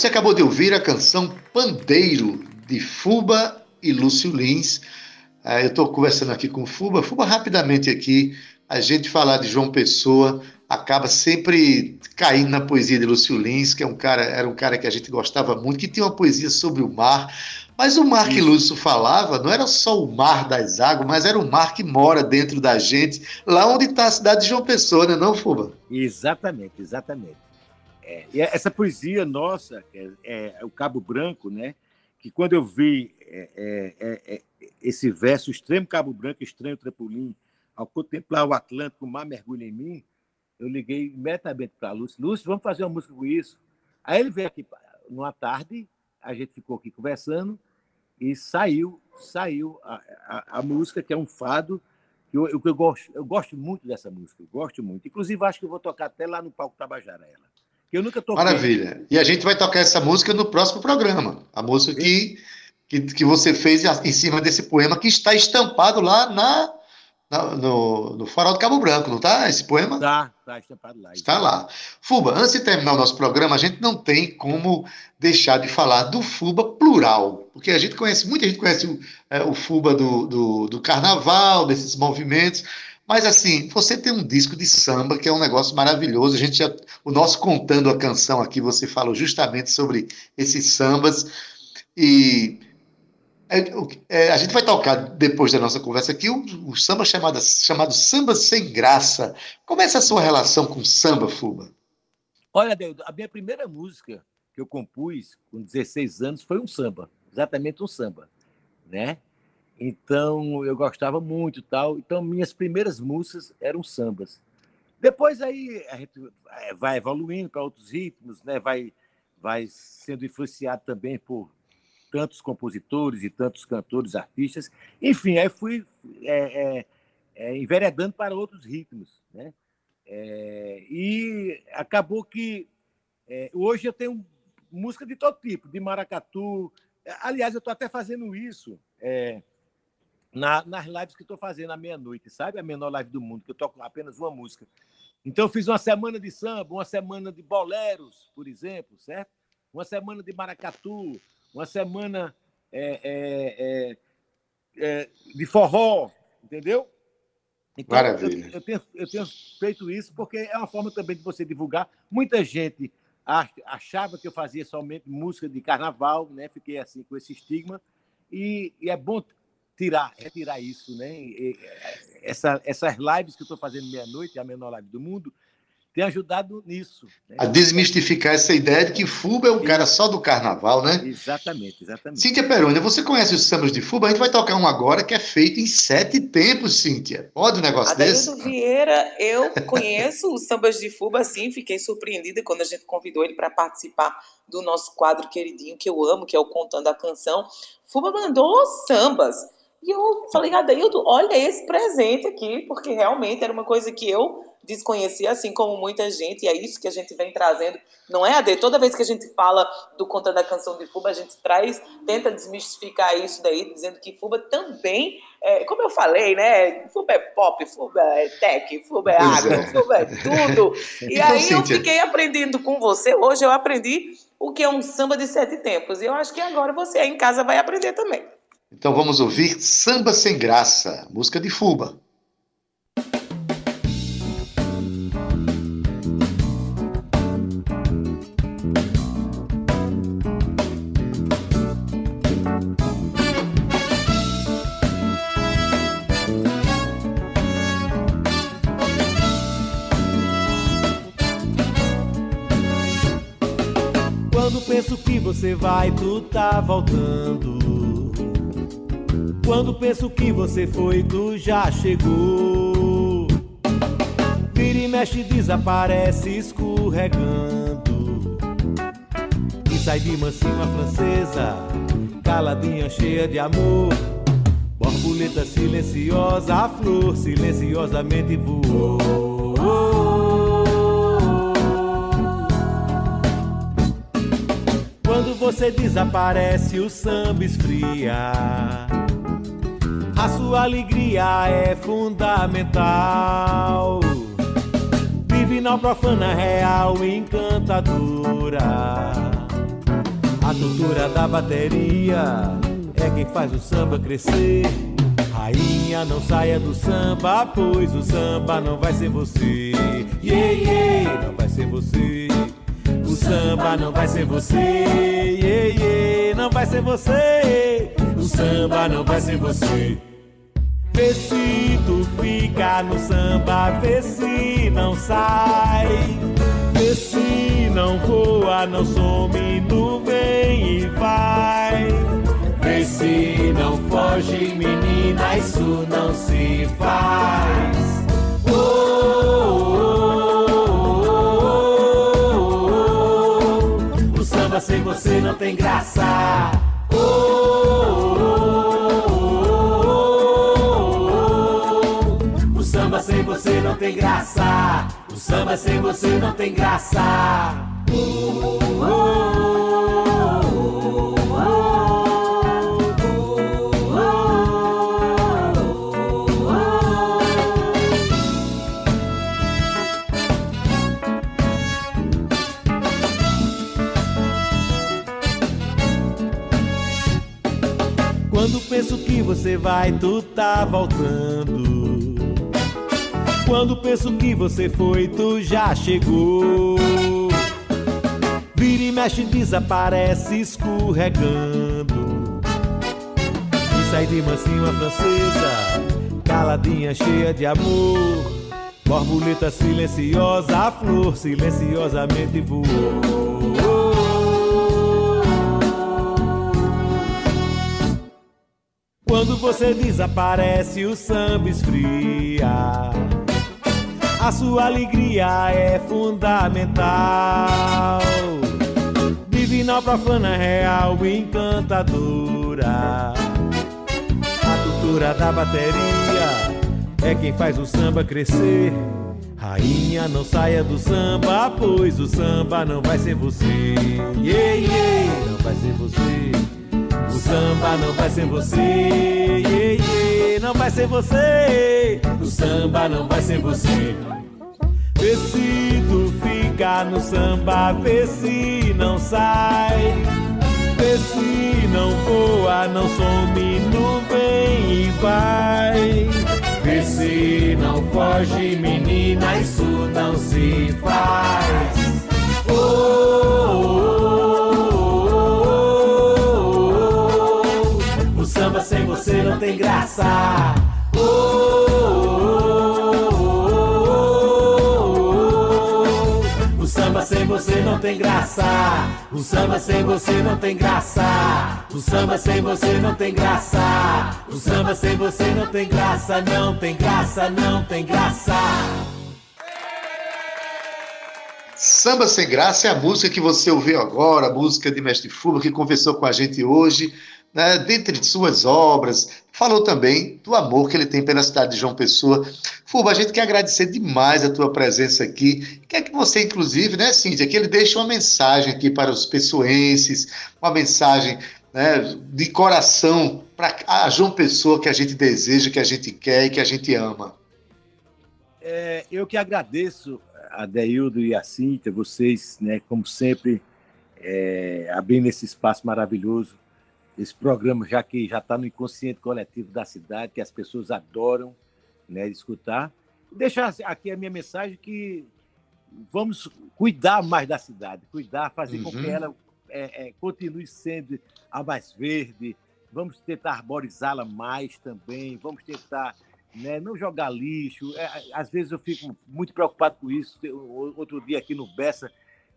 Você acabou de ouvir a canção Pandeiro, de Fuba e Lúcio Lins. Ah, eu estou conversando aqui com o Fuba. Fuba, rapidamente aqui, a gente falar de João Pessoa acaba sempre caindo na poesia de Lúcio Lins, que é um cara, era um cara que a gente gostava muito, que tinha uma poesia sobre o mar. Mas o mar que Lúcio falava não era só o mar das águas, mas era o mar que mora dentro da gente, lá onde está a cidade de João Pessoa, né, não, Fuba? Exatamente, exatamente. É, e essa poesia nossa, é, é, o Cabo Branco, né? que quando eu vi é, é, é, esse verso, extremo Cabo Branco, estranho trampolim, ao contemplar o Atlântico, o mar mergulha em mim, eu liguei imediatamente para Lúcio. Lúcio, vamos fazer uma música com isso. Aí ele veio aqui numa tarde, a gente ficou aqui conversando e saiu saiu a, a, a música, que é um fado, que eu, eu, eu, gosto, eu gosto muito dessa música, eu gosto muito. Inclusive, acho que eu vou tocar até lá no palco Tabajara ela eu nunca toquei. Maravilha. E a gente vai tocar essa música no próximo programa. A música que, que, que você fez em cima desse poema que está estampado lá na, na no, no Farol do Cabo Branco, não está esse poema? Está, está estampado lá. Está lá. Fuba, antes de terminar o nosso programa, a gente não tem como deixar de falar do Fuba plural, porque a gente conhece, muita gente conhece o, é, o Fuba do, do, do carnaval, desses movimentos, mas assim, você tem um disco de samba que é um negócio maravilhoso. A gente já, o nosso contando a canção aqui, você falou justamente sobre esses sambas e é, é, a gente vai tocar depois da nossa conversa aqui o, samba chamado, chamado Samba Sem Graça. Como é essa sua relação com samba, Fuba? Olha, Deus, a minha primeira música que eu compus com 16 anos foi um samba, exatamente um samba, né? Então eu gostava muito tal. Então minhas primeiras músicas eram sambas. Depois aí a gente é, vai evoluindo para outros ritmos, né? Vai vai sendo influenciado também por tantos compositores e tantos cantores, artistas. Enfim, aí fui é, é, é, enveredando para outros ritmos, né? É, e acabou que é, hoje eu tenho música de todo tipo, de maracatu. Aliás, eu estou até fazendo isso. É, na, nas lives que estou fazendo à meia-noite, sabe? A menor live do mundo, que eu toco apenas uma música. Então, eu fiz uma semana de samba, uma semana de boleros, por exemplo, certo? Uma semana de maracatu, uma semana é, é, é, é de forró, entendeu? Então, Maravilha. Eu, eu, tenho, eu tenho feito isso porque é uma forma também de você divulgar. Muita gente achava que eu fazia somente música de carnaval, né? Fiquei assim com esse estigma. E, e é bom tirar, retirar isso, né? E, essa, essas lives que eu estou fazendo meia-noite, a menor live do mundo, tem ajudado nisso. Né? A desmistificar essa ideia de que Fuba é um cara só do carnaval, né? Exatamente, exatamente. Cíntia Perônia, você conhece os sambas de Fuba? A gente vai tocar um agora que é feito em sete tempos, Cíntia. Pode um negócio Adaildo desse? Vieira, eu conheço os sambas de Fuba, sim, fiquei surpreendida quando a gente convidou ele para participar do nosso quadro queridinho, que eu amo, que é o Contando a Canção. Fuba mandou sambas. E eu falei, Adaildo, olha esse presente aqui, porque realmente era uma coisa que eu desconhecia, assim como muita gente, e é isso que a gente vem trazendo. Não é, Ade? Toda vez que a gente fala do Conta da Canção de Fuba, a gente traz, tenta desmistificar isso daí, dizendo que Fuba também, é, como eu falei, né? Fuba é pop, Fuba é tech, Fuba é agro, é. Fuba é tudo. E então, aí eu fiquei aprendendo com você. Hoje eu aprendi o que é um samba de sete tempos. E eu acho que agora você aí em casa vai aprender também. Então vamos ouvir Samba Sem Graça, música de Fuba. penso que você vai, tu tá voltando. Quando penso que você foi, tu já chegou. Vira e mexe, desaparece escorregando. E sai de mansinho a francesa, caladinha, cheia de amor. Borboleta silenciosa, a flor silenciosamente voou. Quando você desaparece, o samba esfria. A sua alegria é fundamental. Divinal, profana, real, encantadora. A cultura da bateria é quem faz o samba crescer. Rainha, não saia do samba, pois o samba não vai ser você. Yeah, yeah, não vai ser você. O samba não vai ser você, yeah, yeah, não vai ser você. O samba não vai ser você. Vê se tu fica no samba, vê se não sai. Vê se não voa, não some, no vem e vai. Vê se não foge, menina, isso não se faz. Oh, oh, oh. sem você não tem graça. Você não tem graça. O samba sem você não tem graça. penso que você vai, tu tá voltando. Quando penso que você foi, tu já chegou. Vira e mexe, desaparece escorregando. E sai de mansinho a francesa, caladinha, cheia de amor. Borboleta silenciosa, a flor silenciosamente voou. Quando você desaparece, o samba esfria. A sua alegria é fundamental. Divinal, profana, real, encantadora. A cultura da bateria é quem faz o samba crescer. Rainha, não saia do samba, pois o samba não vai ser você. Yeah, yeah, não vai ser você. O samba não vai ser você, yeah, yeah, não vai ser você. O samba não vai ser você. Vê se tu fica no samba, vê se não sai. Vê se não voa, não some, não vem e vai. Vê se não foge, menina, isso não se faz. oh, oh, oh. Sem você não tem graça. Oh, oh, você não tem graça. O samba sem você não tem graça. O samba sem você não tem graça. O samba sem você não tem graça. Não tem graça, não tem graça. Samba Sem Graça é a música que você ouviu agora, a música de Mestre Fuba, que conversou com a gente hoje né, dentre suas obras, falou também do amor que ele tem pela cidade de João Pessoa. Fuba, a gente quer agradecer demais a tua presença aqui. Quer que você, inclusive, né, Cíntia, que ele deixe uma mensagem aqui para os pessoenses, uma mensagem né, de coração para a João Pessoa que a gente deseja, que a gente quer e que a gente ama. É, eu que agradeço a Deildo e a Cíntia, vocês, né, como sempre, é, abrindo esse espaço maravilhoso esse programa, já que já está no inconsciente coletivo da cidade, que as pessoas adoram né, escutar. Deixar aqui a minha mensagem que vamos cuidar mais da cidade, cuidar, fazer uhum. com que uhum. ela é, é, continue sendo a mais verde, vamos tentar arborizá-la mais também, vamos tentar né, não jogar lixo. É, às vezes eu fico muito preocupado com isso. Outro dia aqui no Bessa,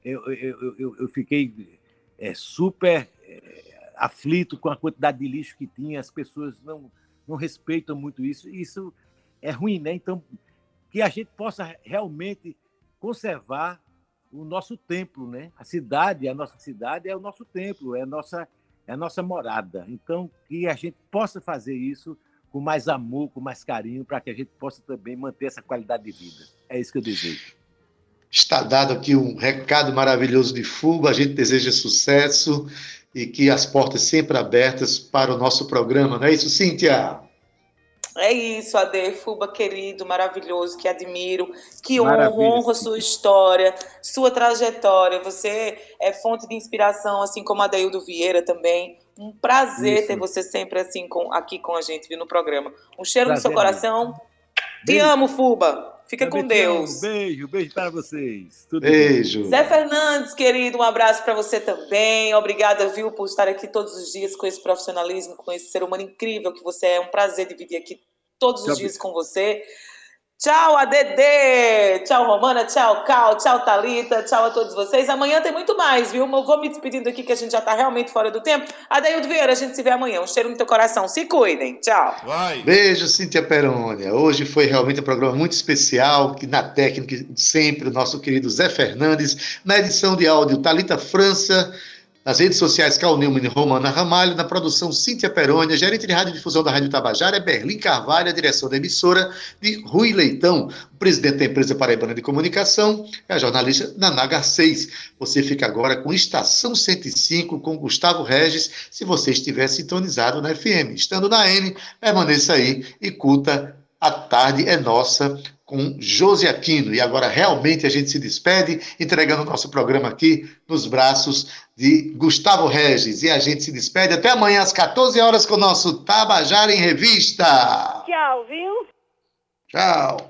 eu, eu, eu, eu fiquei é, super é, aflito com a quantidade de lixo que tinha, as pessoas não, não respeitam muito isso. Isso é ruim, né? Então, que a gente possa realmente conservar o nosso templo, né? A cidade, a nossa cidade é o nosso templo, é a nossa, é a nossa morada. Então, que a gente possa fazer isso com mais amor, com mais carinho, para que a gente possa também manter essa qualidade de vida. É isso que eu desejo. Está dado aqui um recado maravilhoso de Fuba, a gente deseja sucesso e que as portas sempre abertas para o nosso programa, não é isso, Cíntia? É isso, Ade, Fuba querido, maravilhoso, que admiro, que honro, honro sua história, sua trajetória. Você é fonte de inspiração, assim como a Deildo Vieira também. Um prazer isso. ter você sempre assim com, aqui com a gente, viu, no programa. Um cheiro prazer, no seu coração. Te amo, Fuba. Fica com Deus. Beijo, beijo para vocês. Tudo beijo. Bem. Zé Fernandes, querido, um abraço para você também. Obrigada, viu, por estar aqui todos os dias com esse profissionalismo, com esse ser humano incrível que você é. É um prazer dividir aqui todos os dias com você. Tchau, ADD! Tchau, Romana! Tchau, Cal! Tchau, Talita! Tchau a todos vocês. Amanhã tem muito mais, viu? Eu vou me despedindo aqui que a gente já está realmente fora do tempo. Adaildo Vieira, a gente se vê amanhã. Um cheiro no teu coração. Se cuidem. Tchau. Vai. Beijo, Cíntia Perônia. Hoje foi realmente um programa muito especial, que na técnica, sempre, o nosso querido Zé Fernandes. Na edição de áudio, Talita França. Nas redes sociais, Cal Neumann e Romana Ramalho. Na produção, Cíntia Perônia. Gerente de radiodifusão da Rádio Tabajara é Berlim Carvalho. A direção da emissora de Rui Leitão. O presidente da empresa Paraibana de Comunicação é a jornalista Naná Garcês. Você fica agora com Estação 105 com Gustavo Regis, se você estiver sintonizado na FM. Estando na N, permaneça aí e curta A Tarde é Nossa com Josi Aquino. E agora realmente a gente se despede, entregando o nosso programa aqui nos braços de Gustavo Regis. E a gente se despede até amanhã às 14 horas com o nosso Tabajara em Revista. Tchau, viu? Tchau.